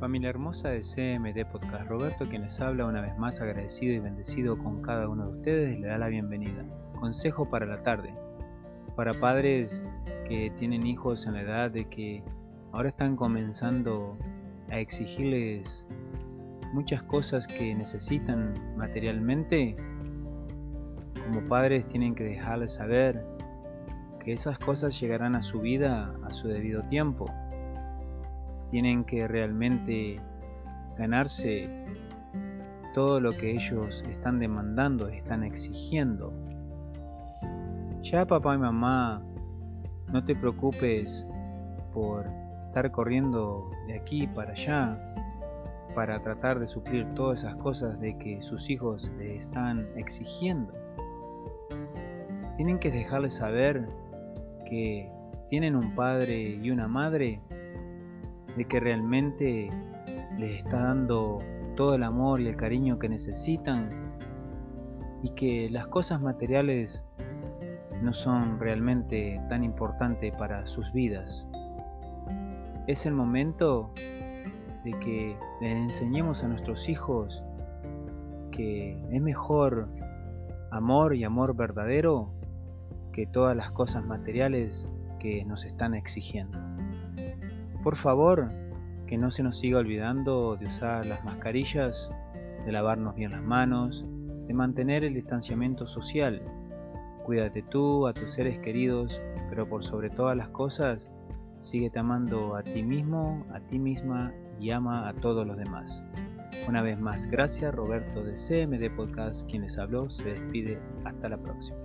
Familia hermosa de CMD Podcast, Roberto quien les habla una vez más agradecido y bendecido con cada uno de ustedes, le da la bienvenida. Consejo para la tarde. Para padres que tienen hijos en la edad de que ahora están comenzando a exigirles muchas cosas que necesitan materialmente, como padres tienen que dejarles saber que esas cosas llegarán a su vida a su debido tiempo tienen que realmente ganarse todo lo que ellos están demandando, están exigiendo. Ya papá y mamá, no te preocupes por estar corriendo de aquí para allá para tratar de suplir todas esas cosas de que sus hijos le están exigiendo. Tienen que dejarles saber que tienen un padre y una madre de que realmente les está dando todo el amor y el cariño que necesitan y que las cosas materiales no son realmente tan importantes para sus vidas. Es el momento de que les enseñemos a nuestros hijos que es mejor amor y amor verdadero que todas las cosas materiales que nos están exigiendo. Por favor, que no se nos siga olvidando de usar las mascarillas, de lavarnos bien las manos, de mantener el distanciamiento social. Cuídate tú, a tus seres queridos, pero por sobre todas las cosas, síguete amando a ti mismo, a ti misma y ama a todos los demás. Una vez más, gracias Roberto de CMD Podcast, quien les habló, se despide, hasta la próxima.